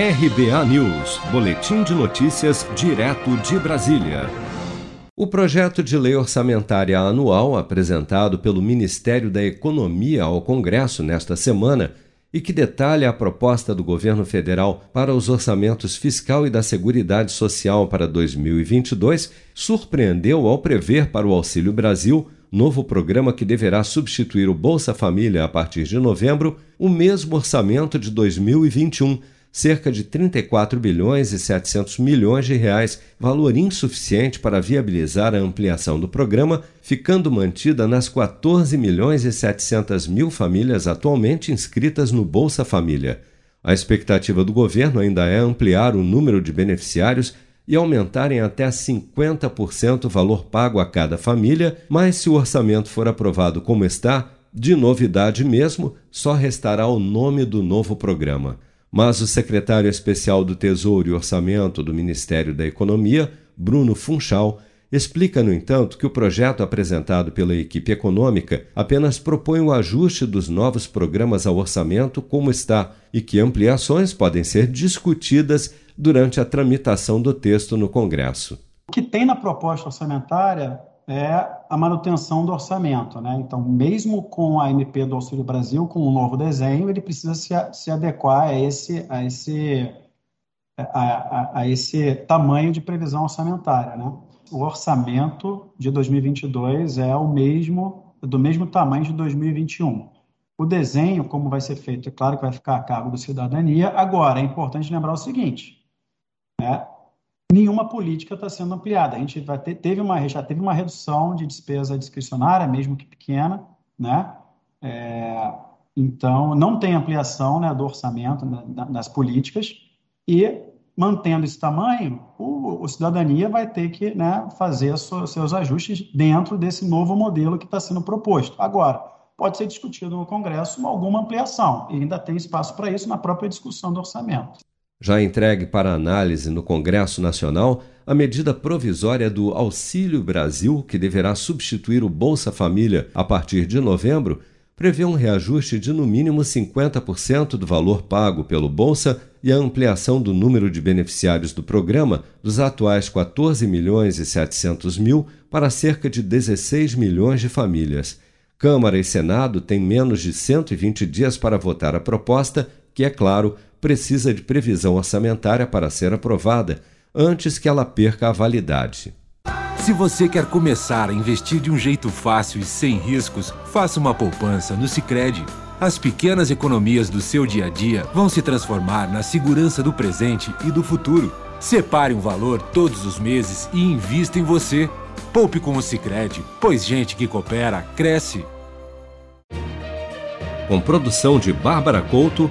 RBA News, Boletim de Notícias, direto de Brasília. O projeto de lei orçamentária anual apresentado pelo Ministério da Economia ao Congresso nesta semana e que detalha a proposta do governo federal para os orçamentos fiscal e da Seguridade Social para 2022 surpreendeu ao prever para o Auxílio Brasil, novo programa que deverá substituir o Bolsa Família a partir de novembro, o mesmo orçamento de 2021 cerca de 34 bilhões e 700 milhões de reais, valor insuficiente para viabilizar a ampliação do programa, ficando mantida nas 14 milhões e 700 mil famílias atualmente inscritas no Bolsa Família. A expectativa do governo ainda é ampliar o número de beneficiários e aumentarem até 50% o valor pago a cada família, mas se o orçamento for aprovado como está, de novidade mesmo, só restará o nome do novo programa. Mas o secretário especial do Tesouro e Orçamento do Ministério da Economia, Bruno Funchal, explica, no entanto, que o projeto apresentado pela equipe econômica apenas propõe o ajuste dos novos programas ao orçamento como está e que ampliações podem ser discutidas durante a tramitação do texto no Congresso. O que tem na proposta orçamentária é a manutenção do orçamento. Né? Então, mesmo com a MP do Auxílio Brasil, com um novo desenho, ele precisa se, se adequar a esse, a, esse, a, a, a esse tamanho de previsão orçamentária. Né? O orçamento de 2022 é o mesmo, do mesmo tamanho de 2021. O desenho, como vai ser feito, é claro que vai ficar a cargo do cidadania. Agora, é importante lembrar o seguinte: né? Nenhuma política está sendo ampliada. A gente vai ter, teve uma, já teve uma redução de despesa discricionária, mesmo que pequena, né? É, então, não tem ampliação né, do orçamento né, das políticas e, mantendo esse tamanho, o, o cidadania vai ter que né, fazer seus ajustes dentro desse novo modelo que está sendo proposto. Agora, pode ser discutido no Congresso alguma ampliação, e ainda tem espaço para isso na própria discussão do orçamento. Já entregue para análise no Congresso Nacional a medida provisória do Auxílio Brasil, que deverá substituir o Bolsa Família a partir de novembro, prevê um reajuste de no mínimo 50% do valor pago pelo Bolsa e a ampliação do número de beneficiários do programa dos atuais 14 milhões e 700 mil para cerca de 16 milhões de famílias. Câmara e Senado têm menos de 120 dias para votar a proposta, que, é claro, precisa de previsão orçamentária para ser aprovada antes que ela perca a validade. Se você quer começar a investir de um jeito fácil e sem riscos, faça uma poupança no Sicredi. As pequenas economias do seu dia a dia vão se transformar na segurança do presente e do futuro. Separe um valor todos os meses e invista em você. Poupe com o Sicredi, pois gente que coopera cresce. Com produção de Bárbara Couto